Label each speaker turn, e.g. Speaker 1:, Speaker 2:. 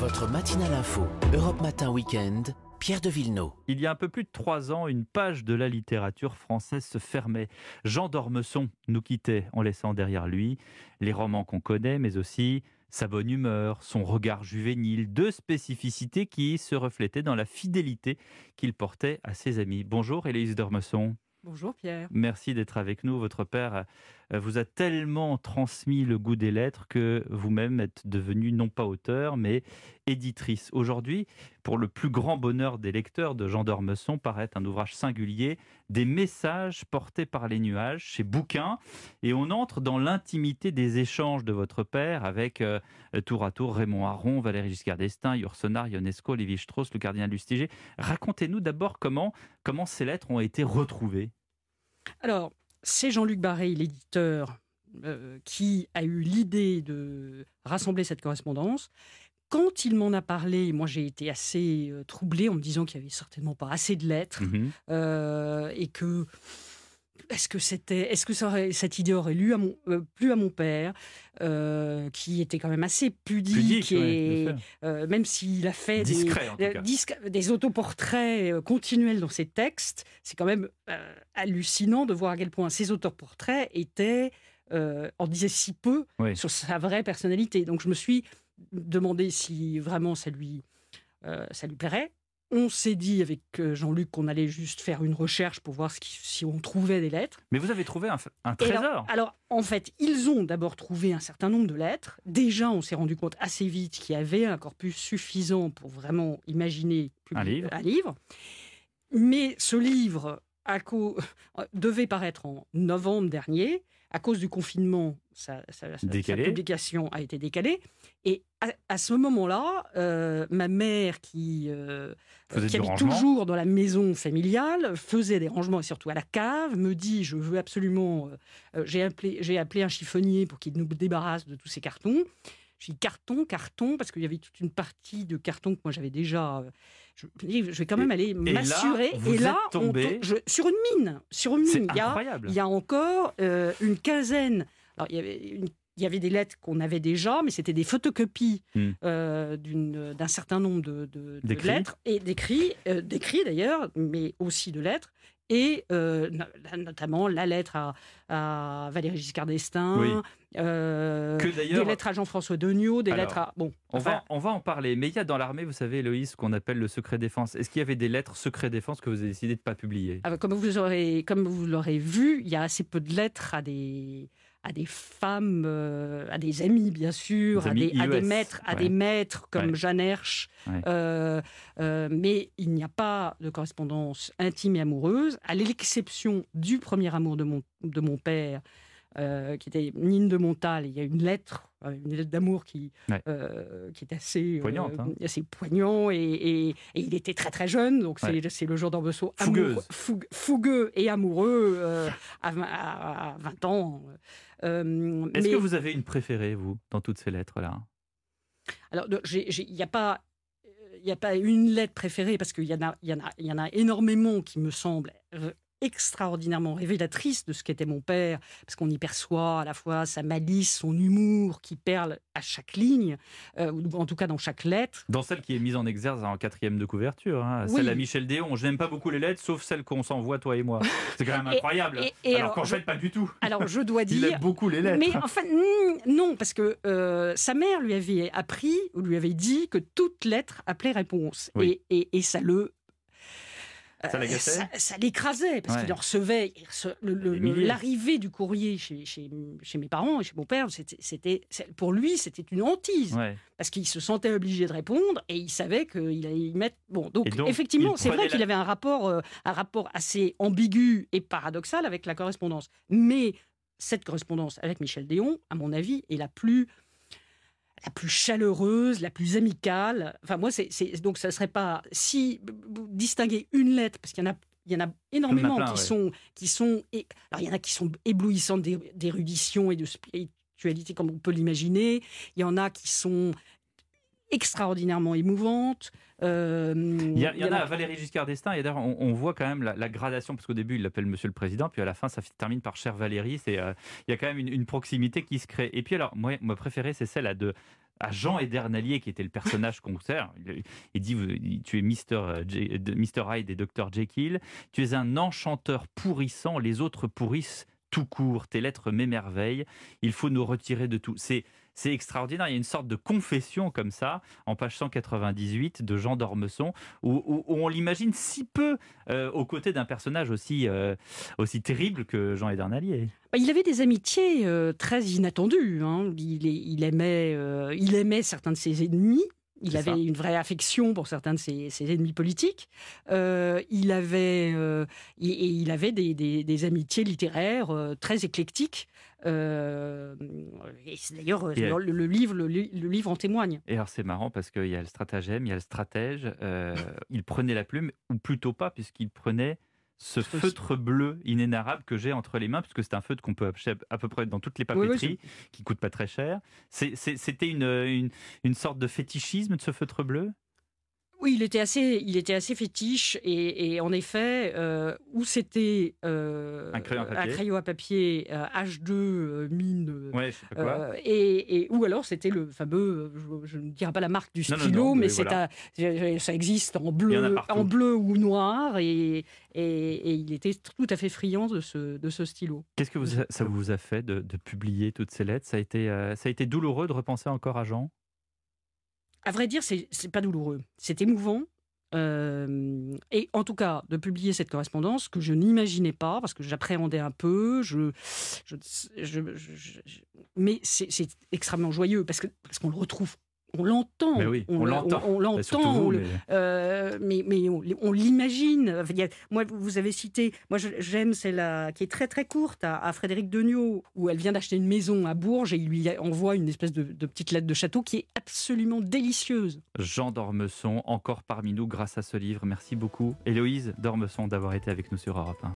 Speaker 1: Votre matinale info, Europe Matin Weekend, Pierre de Villeneuve.
Speaker 2: Il y a un peu plus de trois ans, une page de la littérature française se fermait. Jean d'Ormesson nous quittait en laissant derrière lui les romans qu'on connaît, mais aussi sa bonne humeur, son regard juvénile, deux spécificités qui se reflétaient dans la fidélité qu'il portait à ses amis. Bonjour Élise d'Ormesson.
Speaker 3: Bonjour Pierre.
Speaker 2: Merci d'être avec nous. Votre père vous a tellement transmis le goût des lettres que vous-même êtes devenue non pas auteur, mais éditrice. Aujourd'hui, pour le plus grand bonheur des lecteurs de Jean d'Ormesson, paraît un ouvrage singulier, Des messages portés par les nuages, chez Bouquin. Et on entre dans l'intimité des échanges de votre père avec euh, tour à tour Raymond Aron, Valéry Giscard d'Estaing, Yourcenar, Ionesco, Lévi Strauss, le cardinal Lustiger. Racontez-nous d'abord comment, comment ces lettres ont été retrouvées.
Speaker 3: Alors, c'est Jean-Luc Barré, l'éditeur, euh, qui a eu l'idée de rassembler cette correspondance. Quand il m'en a parlé, moi j'ai été assez euh, troublée en me disant qu'il n'y avait certainement pas assez de lettres
Speaker 2: Mhm.
Speaker 3: euh, et que est-ce que c'était, est-ce que ça aurait- cette idée aurait lu à mon, euh, plu à mon père, euh, qui était quand même assez pudique, et euh, même s'il a fait des-
Speaker 2: Discret,
Speaker 3: disque- autoportraits continuels dans ses textes, c'est quand même hallucinant de voir à quel point ces autoportraits étaient en disaient si peu
Speaker 2: Oui.
Speaker 3: sur sa vraie personnalité. Donc je me suis demandé si vraiment ça lui ça lui plairait. On s'est dit avec euh, Jean-Luc qu'on allait juste faire une recherche pour voir ce qui- si on trouvait des lettres.
Speaker 2: Mais vous avez trouvé un, un trésor.
Speaker 3: alors, alors, en fait, ils ont d'abord trouvé un certain nombre de lettres. Déjà, on s'est rendu compte assez vite qu'il y avait un corpus suffisant pour vraiment imaginer publier
Speaker 2: Un livre.
Speaker 3: Mais ce livre à cau- devait paraître en novembre dernier. À cause du confinement, sa, sa- sa- sa
Speaker 2: Décalé.
Speaker 3: publication a été décalée. Et à, à ce moment-là, euh, ma mère, qui, euh, qui habite toujours dans la maison familiale, faisait des rangements et surtout à la cave, me dit je veux absolument. euh, j'ai appelé, j'ai appelé un chiffonnier pour qu'il nous débarrasse de tous ces cartons. J'ai dit carton, carton, parce qu'il y avait toute une partie de carton que moi j'avais déjà. euh, je vais quand même aller m'assurer. Et là, on je- sur une mine, sur une mine. Il y a, il y a encore euh, une quinzaine. Alors, il y avait une- il y avait des lettres qu'on avait déjà, mais c'était des photocopies
Speaker 2: Hmm.
Speaker 3: euh, d'un certain nombre de, de- de
Speaker 2: D'écrits.
Speaker 3: lettres, et d'écrits, euh, d'écrits d'ailleurs, mais aussi de lettres, et euh, no- notamment la lettre à, à Valéry Giscard d'Estaing,
Speaker 2: Oui.
Speaker 3: euh,
Speaker 2: Que
Speaker 3: des lettres à Jean-François Degnaud, des
Speaker 2: Alors,
Speaker 3: lettres à... Bon,
Speaker 2: On
Speaker 3: enfin,
Speaker 2: va, on va en parler. Mais il y a dans l'armée, vous savez, Loïs, ce qu'on appelle le secret défense. Est-ce qu'il y avait des lettres secret défense que vous avez décidé de ne pas publier?
Speaker 3: Ah bah, comme vous aurez, comme vous l'aurez vu, il y a assez peu de lettres à des à des femmes, euh, à des amis bien sûr,
Speaker 2: Des
Speaker 3: à des, à des maîtres, à
Speaker 2: ouais.
Speaker 3: des maîtres comme
Speaker 2: Ouais.
Speaker 3: Jeanne Hersch.
Speaker 2: Ouais.
Speaker 3: Euh, euh, mais il n'y a pas de correspondance intime et amoureuse, à l'exception du premier amour de mon de mon père. euh, qui était Nine de Montal, il y a une lettre, euh, une lettre d'amour qui,
Speaker 2: Ouais.
Speaker 3: euh, qui est assez euh,
Speaker 2: Poignante, hein.
Speaker 3: assez poignant et, et- et il était très très jeune, donc c'est
Speaker 2: Ouais.
Speaker 3: c'est le jour d'Orbesso
Speaker 2: Fougueuse.
Speaker 3: fougue- fougueux et amoureux à, vingt- à- à 20 ans.
Speaker 2: Est-ce
Speaker 3: mais-
Speaker 2: que vous avez une préférée, vous, dans toutes ces lettres-là?
Speaker 3: Alors, il n'y a pas. Il n'y a pas une lettre préférée parce qu'il y, en a- y, en a- y en a énormément qui me semblent euh, extraordinairement révélatrices de ce qu'était mon père, parce qu'on y perçoit à la fois sa malice, son humour qui perle à chaque ligne, euh, ou en tout cas dans chaque lettre.
Speaker 2: Dans celle qui est mise en exergue en quatrième de couverture, hein,
Speaker 3: Oui.
Speaker 2: celle à Michel Déon. Je n'aime pas beaucoup les lettres, sauf celles qu'on s'envoie, toi et moi. C'est quand même incroyable.
Speaker 3: et- et
Speaker 2: alors
Speaker 3: alors,
Speaker 2: qu'en fait, pas du tout.
Speaker 3: Alors je dois
Speaker 2: Il
Speaker 3: dire,
Speaker 2: aime beaucoup les lettres.
Speaker 3: Mais enfin, mm, non, parce que euh, sa mère lui avait appris, ou lui avait dit que toute lettre appelait réponse.
Speaker 2: Oui.
Speaker 3: Et, et ça le.
Speaker 2: Ça
Speaker 3: euh, ça, ça l'écrasait, parce
Speaker 2: Ouais.
Speaker 3: qu'il recevait. L'arrivée du courrier chez, chez, chez mes parents et chez mon père, c'était, pour lui, c'était une hantise.
Speaker 2: Ouais.
Speaker 3: Parce qu'il se sentait obligé de répondre et il savait qu'il allait y mettre. Bon, donc, effectivement, c'est vrai qu'il avait un rapport, euh, un rapport assez ambigu et paradoxal avec la correspondance. Mais cette correspondance avec Michel Déon, à mon avis, est la plus la plus chaleureuse, la plus amicale. Enfin, moi, c'est donc ça serait pas si distinguer une lettre parce qu'il y en a il y en a énormément
Speaker 2: plein,
Speaker 3: qui
Speaker 2: ouais.
Speaker 3: sont qui sont et- alors il y en a qui sont éblouissantes d'é- d'érudition et de spiritualité comme on peut l'imaginer. Il y en a qui sont extraordinairement émouvantes. Euh,
Speaker 2: Il y, a- il y en a à Valéry Giscard d'Estaing, et d'ailleurs, on, on voit quand même la, la gradation, parce qu'au début, il l'appelle Monsieur le Président, puis à la fin, ça termine par Cher Valéry. C'est, euh, il y a quand même une, une proximité qui se crée. Et puis, alors, moi, ma préférée, c'est celle à de, à Jean Edernalier, qui était le personnage qu'on sert. Il, dit Tu es Mr. J- de- Mr. Hyde et Dr. Jekyll. Tu es un enchanteur pourrissant, les autres pourrissent tout court. Tes lettres m'émerveillent. Il faut nous retirer de tout. C'est. C'est extraordinaire. Il y a une sorte de confession comme ça, en page 198 de Jean d'Ormesson, où, on l'imagine si peu euh, aux côtés d'un personnage aussi, euh, aussi terrible que Jean Edernalier.
Speaker 3: Bah, Il avait des amitiés euh, très inattendues. hein. Il, aimait, il aimait certains de ses ennemis. Il avait
Speaker 2: ça.
Speaker 3: une vraie affection pour certains de ses, ses ennemis politiques. Euh, il avait, euh, et, et il avait des, des- des amitiés littéraires euh, très éclectiques. Et d'ailleurs le, le livre, le, li- le livre en témoigne.
Speaker 2: Et alors c'est marrant parce qu'il y a le stratagème, il y a le stratège. il prenait la plume, ou plutôt pas, puisqu'il prenait ce feutre bleu inénarrable que j'ai entre les mains, puisque c'est un feutre qu'on peut acheter à peu près dans toutes les
Speaker 3: Oui, oui,
Speaker 2: papeteries, qui coûte pas très cher. C'était une, une, une sorte de fétichisme de ce feutre bleu?
Speaker 3: Oui, il était assez, il était assez fétiche et, et en effet, euh, où c'était euh,
Speaker 2: Un crayon à papier.
Speaker 3: crayon à papier, euh, H2 euh, mine,
Speaker 2: Ouais, quoi.
Speaker 3: et, et- ou alors c'était le fameux, je, je ne dirai pas la marque du
Speaker 2: Non, non,
Speaker 3: stylo,
Speaker 2: non,
Speaker 3: mais,
Speaker 2: mais
Speaker 3: c'est
Speaker 2: voilà.
Speaker 3: ça existe en bleu, en bleu ou noir, et, il était tout à fait friand de ce, de ce stylo.
Speaker 2: Qu'est-ce que vous a- ça vous a fait de, de publier toutes ces lettres? Ça a, été, ça a été douloureux de repenser encore à Jean?
Speaker 3: À vrai dire, c'est pas douloureux, c'est émouvant. Euh, et en tout cas, de publier cette correspondance que je n'imaginais pas, parce que j'appréhendais un peu, je, je, je- mais c'est extrêmement joyeux, parce parce qu'on le retrouve, on l'entend,
Speaker 2: oui, on
Speaker 3: le-
Speaker 2: l'entend.
Speaker 3: on,
Speaker 2: vous, mais-
Speaker 3: euh, mais, mais on, l'imagine. Moi, vous avez cité, moi j'aime celle qui est très très courte à, à Frédéric Degnaud, où elle vient d'acheter une maison à Bourges et il lui envoie une espèce de, de petite lettre de château qui est absolument délicieuse.
Speaker 2: Jean d'Ormesson, encore parmi nous grâce à ce livre. Merci beaucoup. Héloïse d'Ormesson d'avoir été avec nous sur Europe 1.